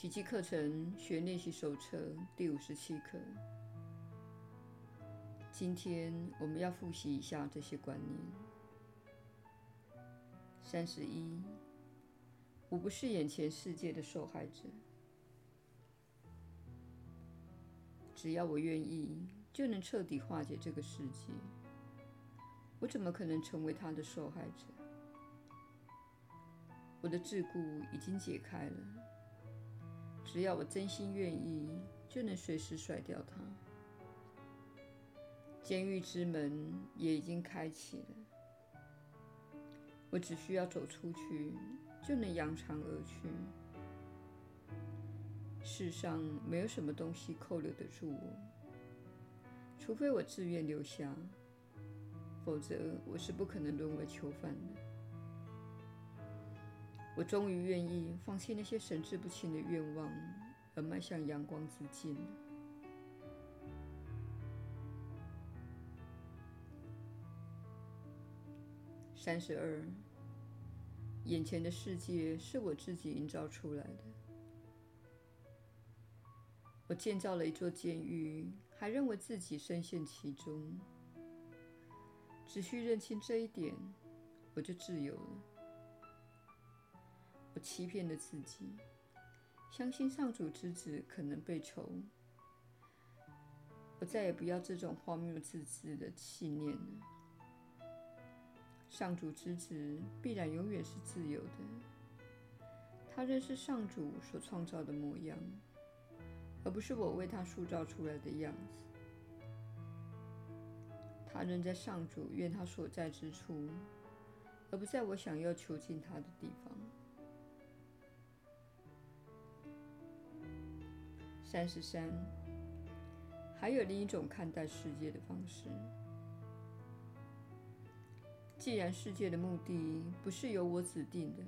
奇迹课程学练习手册第五十七课。今天我们要复习一下这些观念。三十一，我不是眼前世界的受害者。只要我愿意，就能彻底化解这个世界。我怎么可能成为他的受害者？我的桎梏已经解开了。只要我真心愿意，就能随时甩掉它。监狱之门也已经开启了，我只需要走出去，就能扬长而去。世上没有什么东西扣留得住我，除非我自愿留下，否则我是不可能沦为囚犯的。我终于愿意放弃那些神志不清的愿望，而迈向阳光之境。三十二，眼前的世界是我自己营造出来的。我建造了一座监狱，还认为自己深陷其中。只需认清这一点，我就自由了。我欺骗了自己，相信上主之子可能被囚。我再也不要这种荒谬自私的信念了。上主之子必然永远是自由的。他认识上主所创造的模样，而不是我为他塑造出来的样子。他仍在上主愿他所在之处，而不在我想要囚禁他的地方。三十三，还有另一种看待世界的方式。既然世界的目的不是由我指定的，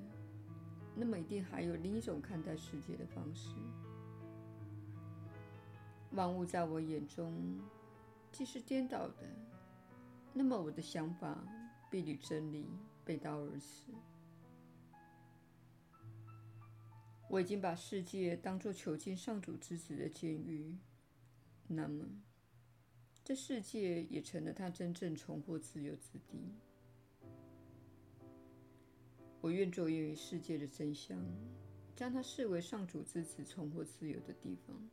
那么一定还有另一种看待世界的方式。万物在我眼中既是颠倒的，那么我的想法必与真理背道而驰。我已经把世界当作囚禁上主之子的监狱，那么，这世界也成了他真正重获自由之地。我愿着眼于世界的真相，将它视为上主之子重获自由的地方。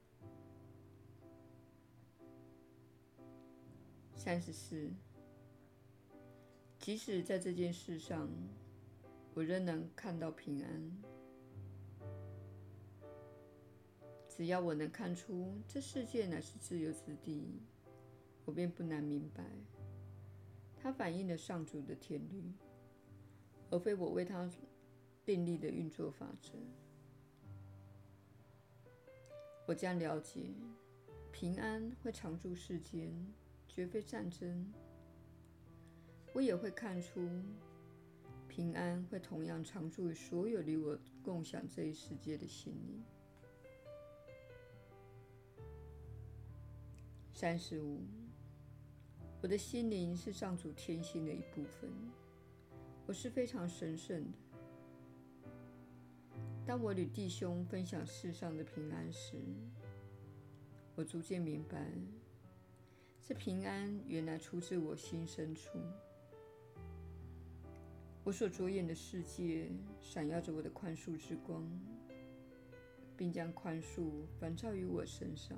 三十四，即使在这件事上，我仍能看到平安。只要我能看出这世界乃是自由之地，我便不难明白，它反映了上主的天律，而非我为它订立的运作法则。我将了解，平安会常驻世间，绝非战争。我也会看出，平安会同样常驻于所有与我共享这一世界的心灵。三十五，我的心灵是上主天性的一部分，我是非常神圣的。当我与弟兄分享世上的平安时，我逐渐明白，这平安原来出自我心深处。我所着眼的世界闪耀着我的宽恕之光，并将宽恕反照于我身上。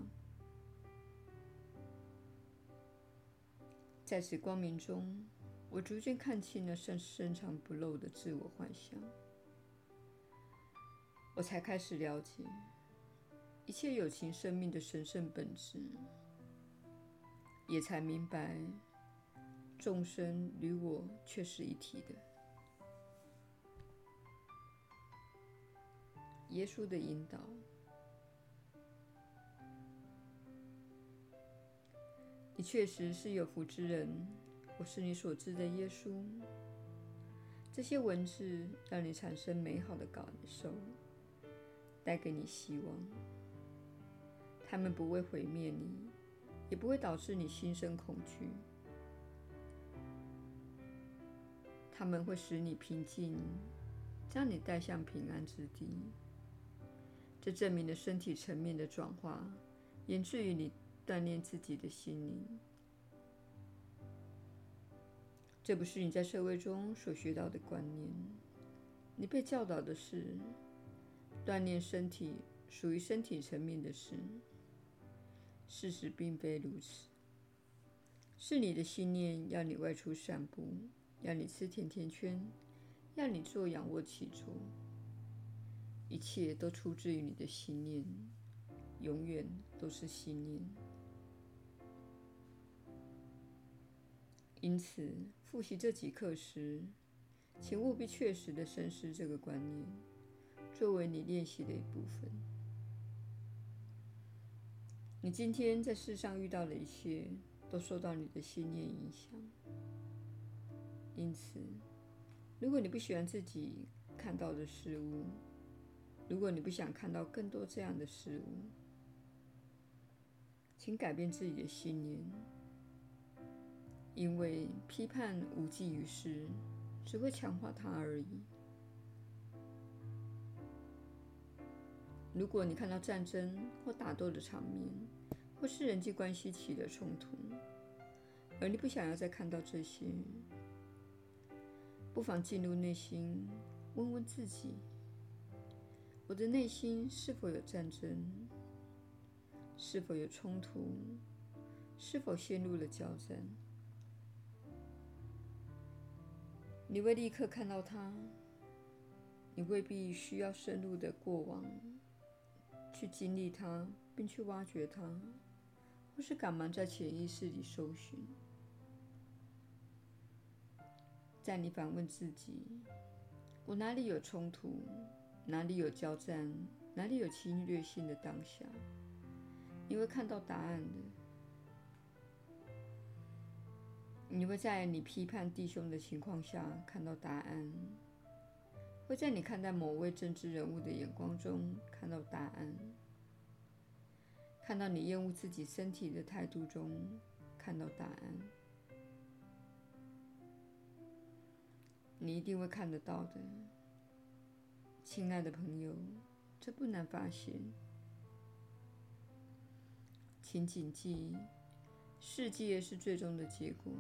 在此光明中，我逐渐看清了深深藏不露的自我幻想。我才开始了解一切有情生命的神圣本质，也才明白众生与我却是一体的。耶稣的引导。你确实是有福之人，我是你所知的耶稣。这些文字让你产生美好的感受，带给你希望。他们不会毁灭你，也不会导致你心生恐惧。他们会使你平静，将你带向平安之地。这证明了身体层面的转化，源自于你锻炼自己的心灵。这不是你在社会中所学到的观念。你被教导的是，锻炼身体属于身体层面的事。事实并非如此，是你的信念要你外出散步，要你吃甜甜圈，要你做仰卧起坐。一切都出自于你的信念，永远都是信念。因此，复习这几课时，请务必确实地深思这个观念，作为你练习的一部分。你今天在世上遇到的一切，都受到你的信念影响。因此，如果你不喜欢自己看到的事物，如果你不想看到更多这样的事物，请改变自己的信念。因为批判无济于事，只会强化它而已。如果你看到战争或打斗的场面，或是人际关系起了冲突，而你不想要再看到这些，不妨进入内心，问问自己：我的内心是否有战争？是否有冲突？是否陷入了交战？你会立刻看到它，你未必需要深入的过往去经历它，并去挖掘它，或是赶忙在潜意识里搜寻。在你反问自己：我哪里有冲突？哪里有交战？哪里有侵略性的当下？你会看到答案的。你会在你批判弟兄的情况下看到答案，会在你看待某位政治人物的眼光中看到答案，看到你厌恶自己身体的态度中看到答案。你一定会看得到的，亲爱的朋友，这不难发现。请谨记。世界是最终的结果，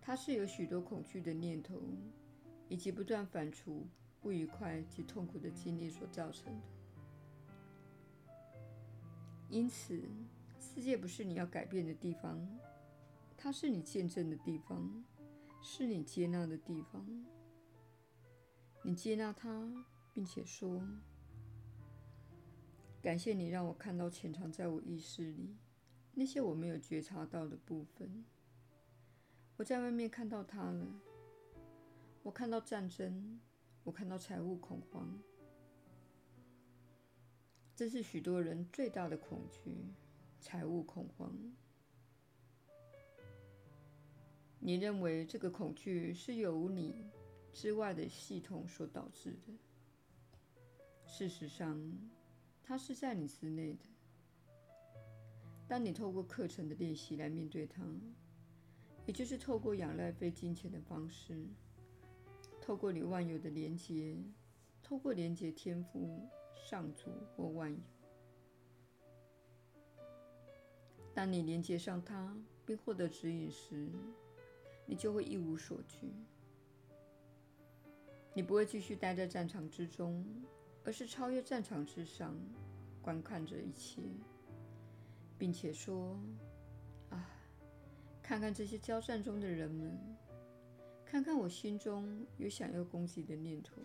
它是由许多恐惧的念头以及不断反刍不愉快及痛苦的经历所造成的。因此，世界不是你要改变的地方，它是你见证的地方，是你接纳的地方。你接纳它，并且说：“感谢你让我看到潜藏在我意识里。”那些我没有觉察到的部分，我在外面看到它了。我看到战争，我看到财务恐慌，这是许多人最大的恐惧——财务恐慌。你认为这个恐惧是由你之外的系统所导致的？事实上，它是在你之内的。当你透过课程的练习来面对它，也就是透过仰赖非金钱的方式，透过你万有的连接，透过连接天赋、上主或万有。当你连接上它，并获得指引时，你就会一无所惧。你不会继续待在战场之中，而是超越战场之上，观看着一切。并且说：“啊，看看这些交战中的人们，看看我心中有想要攻击的念头。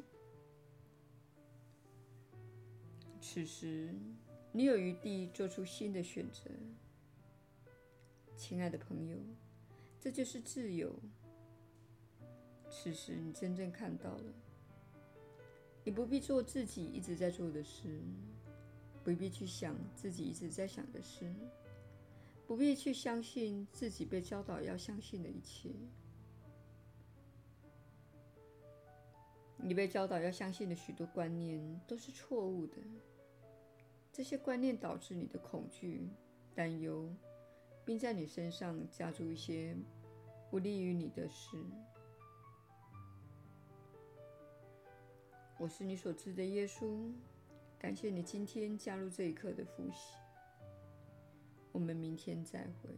此时，你有余地做出新的选择，亲爱的朋友，这就是自由。此时，你真正看到了，你不必做自己一直在做的事。”不必去想自己一直在想的事，不必去相信自己被教导要相信的一切。你被教导要相信的许多观念都是错误的，这些观念导致你的恐惧、担忧，并在你身上加注一些不利于你的事。我是你所知的耶稣。感谢你今天加入这一课的复习。我们明天再会。